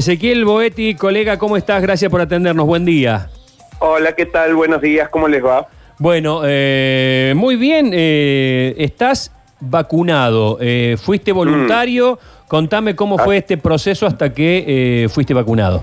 Ezequiel Boetti, colega, ¿cómo estás? Gracias por atendernos. Buen día. Hola, ¿qué tal? Buenos días, ¿cómo les va? Bueno, eh, muy bien. eh, estás vacunado. eh, fuiste voluntario. Contame cómo fue este proceso hasta que eh, fuiste vacunado.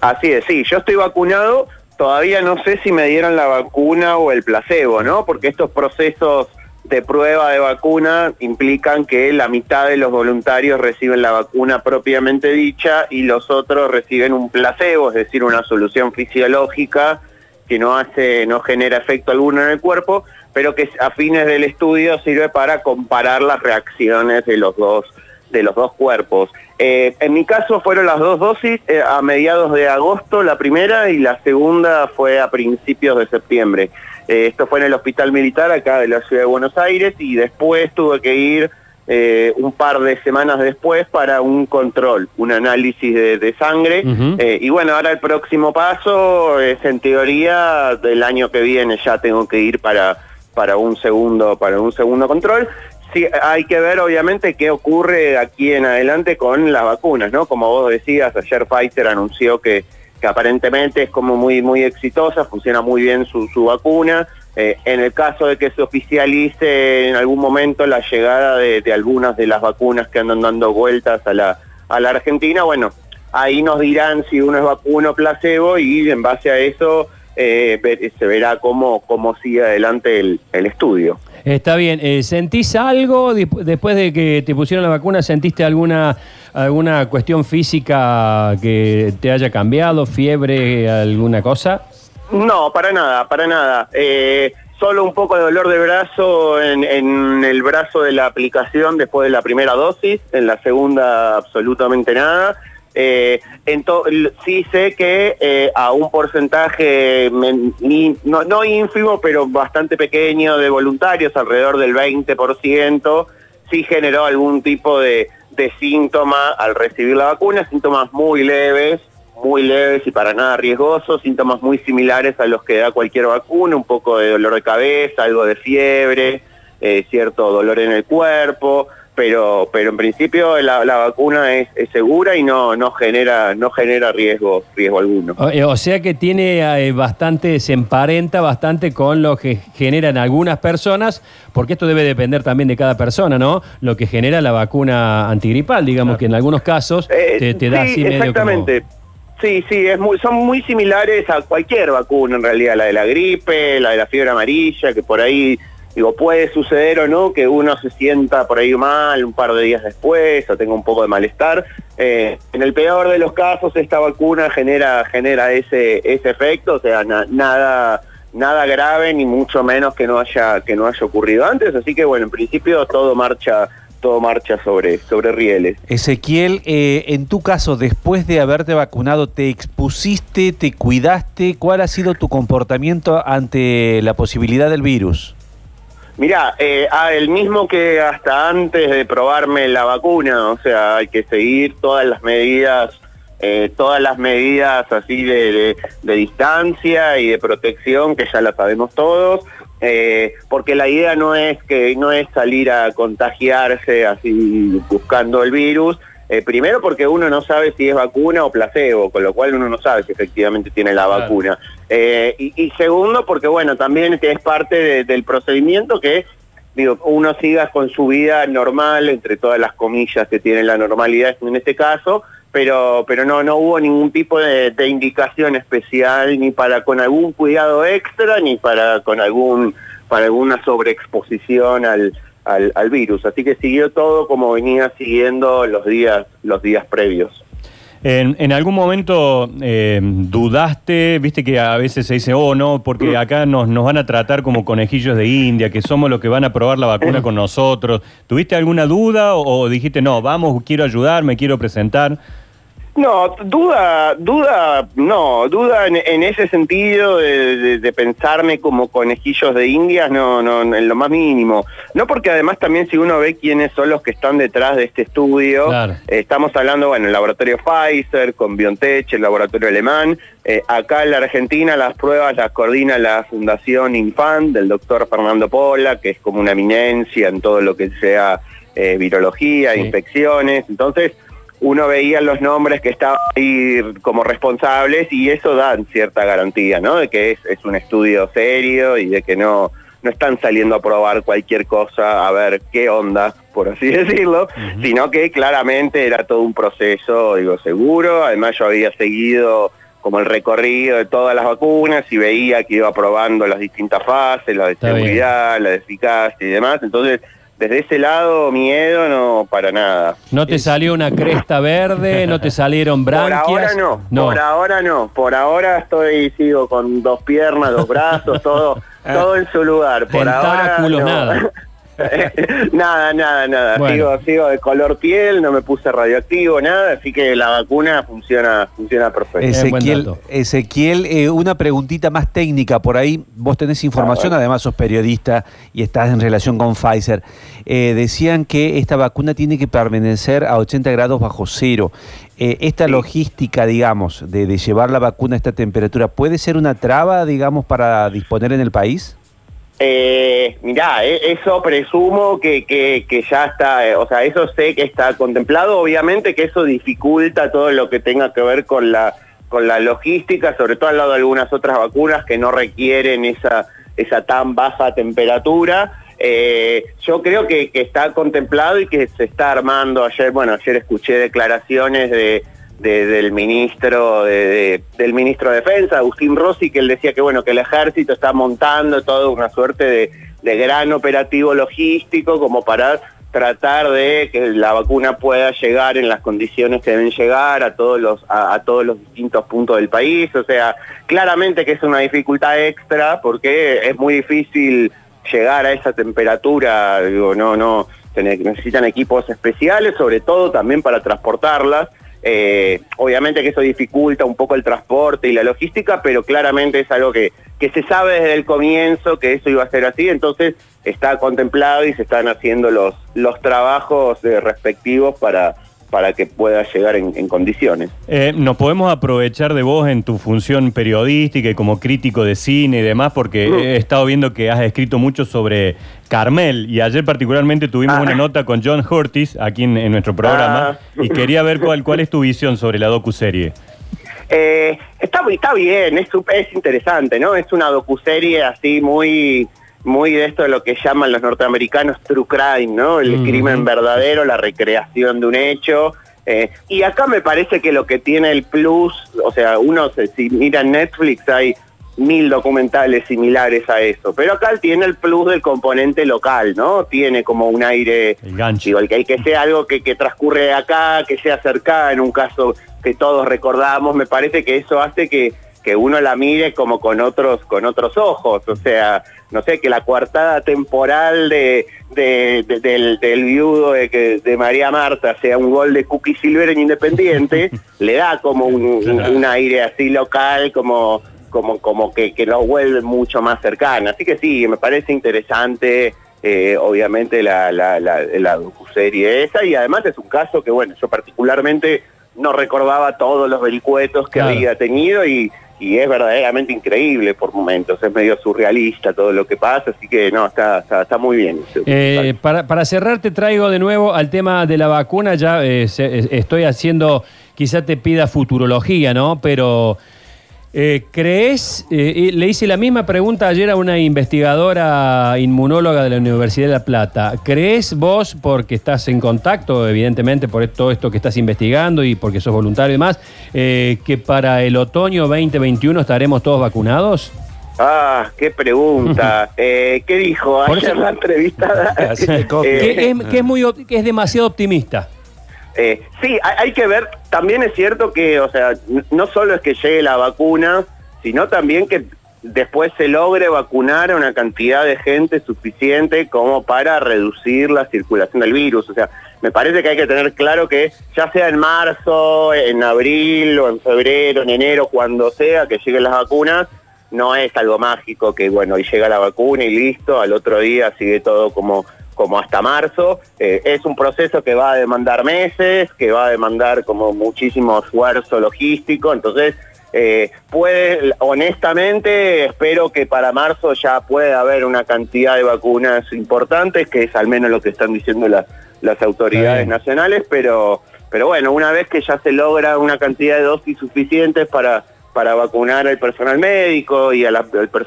Así es, sí, yo estoy vacunado, todavía no sé si me dieron la vacuna o el placebo, ¿no? Porque estos procesos de prueba de vacuna implican que la mitad de los voluntarios reciben la vacuna propiamente dicha y los otros reciben un placebo, es decir, una solución fisiológica que no hace, no genera efecto alguno en el cuerpo, pero que a fines del estudio sirve para comparar las reacciones de los dos de los dos cuerpos. Eh, en mi caso fueron las dos dosis eh, a mediados de agosto, la primera, y la segunda fue a principios de septiembre. Eh, esto fue en el Hospital Militar acá de la Ciudad de Buenos Aires y después tuve que ir eh, un par de semanas después para un control, un análisis de, de sangre. Eh, y bueno, ahora el próximo paso es en teoría del año que viene ya tengo que ir para, para un segundo, para un segundo control. Sí, hay que ver obviamente qué ocurre de aquí en adelante con las vacunas, ¿no? Como vos decías, ayer Pfizer anunció que, que aparentemente es como muy, muy exitosa, funciona muy bien su, su vacuna. Eh, en el caso de que se oficialice en algún momento la llegada de, de algunas de las vacunas que andan dando vueltas a la, a la Argentina, bueno, ahí nos dirán si uno es vacuna o placebo y en base a eso eh, se verá cómo, cómo sigue adelante el, el estudio. Está bien. eh, ¿Sentís algo después de que te pusieron la vacuna? ¿Sentiste alguna, alguna cuestión física que te haya cambiado? ¿Fiebre? ¿Alguna cosa? No, para nada, para nada. Eh, solo un poco de dolor de brazo en, el brazo de la aplicación después de la primera dosis, en la segunda absolutamente nada. Eh, sí sé que eh, a un porcentaje, no, no ínfimo, pero bastante pequeño de voluntarios, alrededor del 20%, sí generó algún tipo de, de síntoma al recibir la vacuna, síntomas muy leves, muy leves y para nada riesgosos, síntomas muy similares a los que da cualquier vacuna, un poco de dolor de cabeza, algo de fiebre, eh, cierto dolor en el cuerpo, pero, pero en principio la, la vacuna es, es segura y no, no genera, no genera riesgo, riesgo alguno. O, eh, sea que tiene eh, bastante, se emparenta bastante con lo que generan algunas personas, porque esto debe depender también de cada persona, ¿no? Lo que genera la vacuna antigripal, digamos que en algunos casos Eh, te, te da sí, así medio exactamente. Sí, sí, es muy, son muy similares a cualquier vacuna en realidad, la de la gripe, la de la fiebre amarilla, que por ahí, digo, puede suceder o no que uno se sienta por ahí mal un par de días después o tenga un poco de malestar. Eh, en el peor de los casos, esta vacuna genera, genera ese, ese efecto, o sea, na- nada nada grave ni mucho menos que no haya que no haya ocurrido antes así que bueno en principio todo marcha todo marcha sobre sobre rieles Ezequiel, eh, en tu caso, después de haberte vacunado, ¿te expusiste, te cuidaste? ¿Cuál ha sido tu comportamiento ante la posibilidad del virus? Mirá, eh, ah, el mismo que hasta antes de probarme la vacuna, o sea, hay que seguir todas las medidas, eh, todas las medidas así de, de- de distancia y de protección, que ya las sabemos todos, eh, porque la idea no es que no es salir a contagiarse así buscando el virus. eh, primero porque uno no sabe si es vacuna o placebo, con lo cual uno no sabe si efectivamente tiene la Claro. vacuna. Eh, y, segundo, porque bueno, también es parte de- del procedimiento que digo, uno siga con su vida normal, entre todas las comillas que tiene la normalidad en este caso, pero, pero no, no hubo ningún tipo de, de indicación especial, ni para con algún cuidado extra, ni para con algún, para alguna sobreexposición al, al, al virus. Así que siguió todo como venía siguiendo los días, los días previos. En, en algún momento eh, dudaste, viste que a veces se dice, oh no, porque acá nos, nos van a tratar como conejillos de India, que somos los que van a probar la vacuna con nosotros. ¿Tuviste alguna duda o, o dijiste, no, vamos, quiero ayudar, me quiero presentar? No, duda, duda, no, duda en, en ese sentido de, de- de pensarme como conejillos de indias, no, no, en lo más mínimo. No porque además también si uno ve quiénes son los que están detrás de este estudio, Claro. eh, estamos hablando, bueno, el laboratorio Pfizer, con BioNTech, el laboratorio alemán, eh, acá en la Argentina las pruebas las coordina la Fundación Infant del doctor Fernando Pola, que es como una eminencia en todo lo que sea eh, virología, Sí. infecciones, entonces uno veía los nombres que estaban ahí como responsables y eso da cierta garantía, ¿no? De que es, es un estudio serio y de que no, no están saliendo a probar cualquier cosa a ver qué onda, por así decirlo, sino que claramente era todo un proceso, digo, seguro. Además yo había seguido como el recorrido de todas las vacunas y veía que iba probando las distintas fases, la de Está bien. seguridad, la de eficacia y demás. Entonces, desde ese lado, miedo no para nada. ¿No te salió una cresta verde? ¿No te salieron branquias? Por ahora no, por ahora no, por ahora estoy, sigo con dos piernas, dos brazos, todo, todo en su lugar. Por Tentáculos, ahora no. nada. nada, nada, nada. Bueno. Sigo, sigo de color piel, no me puse radioactivo, nada, así que la vacuna funciona, funciona perfecto. Ezequiel. Ezequiel eh, una preguntita más técnica por ahí. Vos tenés información, Ah, bueno. además sos periodista y estás en relación con Pfizer. Eh, decían que esta vacuna tiene que permanecer a 80 grados bajo cero. Eh, esta Sí. logística, digamos, de, de llevar la vacuna a esta temperatura, ¿puede ser una traba, digamos, para disponer en el país? Eh, mirá, eh, eso presumo que, que, ya está, eh, o sea, eso sé que está contemplado, obviamente que eso dificulta todo lo que tenga que ver con la, con la logística, sobre todo al lado de algunas otras vacunas que no requieren esa, esa tan baja temperatura. Eh, yo creo que está contemplado y que se está armando ayer, bueno, ayer escuché declaraciones de, de- del ministro de, de- del ministro de Defensa, Agustín Rossi, que él decía que bueno, que el ejército está montando toda una suerte de, gran operativo logístico como para tratar de que la vacuna pueda llegar en las condiciones que deben llegar a todos los a, a todos los distintos puntos del país, o sea, claramente que es una dificultad extra porque es muy difícil llegar a esa temperatura, digo, no, no, necesitan equipos especiales, sobre todo también para transportarlas. Eh, obviamente que eso dificulta un poco el transporte y la logística, pero claramente es algo que, que se sabe desde el comienzo que eso iba a ser así, entonces está contemplado y se están haciendo los, los trabajos respectivos para, para que pueda llegar en, en condiciones. Eh, nos podemos aprovechar de vos en tu función periodística y como crítico de cine y demás, porque Mm. he estado viendo que has escrito mucho sobre Carmel y ayer particularmente tuvimos Ah. una nota con John Hurtis aquí en, en nuestro programa Ah. y quería ver cuál, cuál es tu visión sobre la docuserie. Eh, está, está bien, es, es interesante, ¿no? Es una docuserie así muy, muy de esto de lo que llaman los norteamericanos true crime, ¿no? El crimen verdadero, la recreación de un hecho. Eh, y acá me parece que lo que tiene el plus, o sea, uno se- si mira Netflix hay mil documentales similares a eso, pero acá tiene el plus del componente local, ¿no? Tiene como un aire El gancho. Digo, el que, el que sea algo que, que transcurre acá, que sea cerca, en un caso que todos recordamos, me parece que eso hace que, que uno la mire como con otros, con otros ojos. O sea, no sé, que la coartada temporal de, de- de- del, del viudo de, María Marta sea un gol de Cookie Silver en Independiente, le da como un, un- un aire así local, como como, como que, que lo vuelve mucho más cercana. Así que sí, me parece interesante, eh, obviamente, la, la, la, la docuserie esa, y además es un caso que, bueno, yo particularmente no recordaba todos los vericuetos que Claro. había tenido y, y es verdaderamente increíble por momentos, es medio surrealista todo lo que pasa, así que no, está, está, está muy bien. Eh, para, para cerrar, te traigo de nuevo al tema de la vacuna. Ya eh, se- eh, estoy haciendo, quizá te pida futurología, ¿no? Pero, eh, ¿crees? eh, le hice la misma pregunta ayer a una investigadora inmunóloga de la Universidad de La Plata. ¿Crees vos, porque estás en contacto, evidentemente, por todo esto que estás investigando y porque sos voluntario y demás, eh, que para el otoño 2021 estaremos todos vacunados? Ah, qué pregunta. Eh, ¿Qué dijo ayer la entrevistada? Que es, que es muy, que es demasiado optimista. Eh, sí, hay, hay que ver, también es cierto que, o sea, no solo es que llegue la vacuna, sino también que después se logre vacunar a una cantidad de gente suficiente como para reducir la circulación del virus. O sea, me parece que hay que tener claro que ya sea en marzo, en abril o en febrero, en enero, cuando sea que lleguen las vacunas, no es algo mágico que, bueno, y llega la vacuna y listo, al otro día sigue todo como, como hasta marzo. Eh, es un proceso que va a demandar meses, que va a demandar como muchísimo esfuerzo logístico, entonces eh, puede, honestamente, espero que para marzo ya pueda haber una cantidad de vacunas importantes, que es al menos lo que están diciendo las, las autoridades nacionales, pero pero bueno, una vez que ya se logra una cantidad de dosis suficientes para, para vacunar al personal médico y a, la-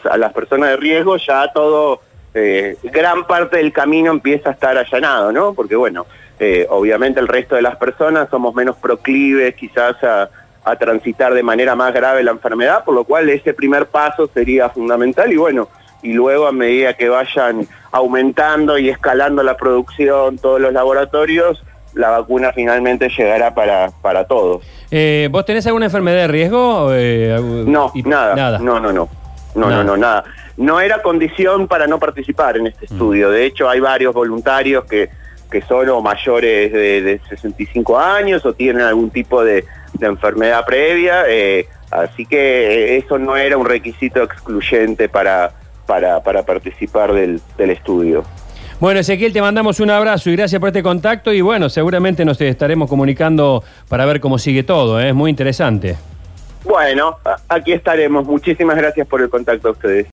a las personas de riesgo, ya todo, eh, gran parte del camino empieza a estar allanado, ¿no? Porque bueno, eh, obviamente el resto de las personas somos menos proclives quizás a, a transitar de manera más grave la enfermedad, por lo cual ese primer paso sería fundamental y bueno, y luego a medida que vayan aumentando y escalando la producción, todos los laboratorios, la vacuna finalmente llegará para, para todos. Eh, ¿Vos tenés alguna enfermedad de riesgo? No, y- nada, Nada. No, no, no. No, no, no, nada. No era condición para no participar en este estudio. De hecho, hay varios voluntarios que, que son o mayores de, de 65 años o tienen algún tipo de, de enfermedad previa. eh, así que eh, eso no era un requisito excluyente para, para, para participar del, del estudio. Bueno, Ezequiel, te mandamos un abrazo y gracias por este contacto y bueno, seguramente nos estaremos comunicando para ver cómo sigue todo, ¿eh? es muy interesante. Bueno, aquí estaremos. Muchísimas gracias por el contacto a ustedes.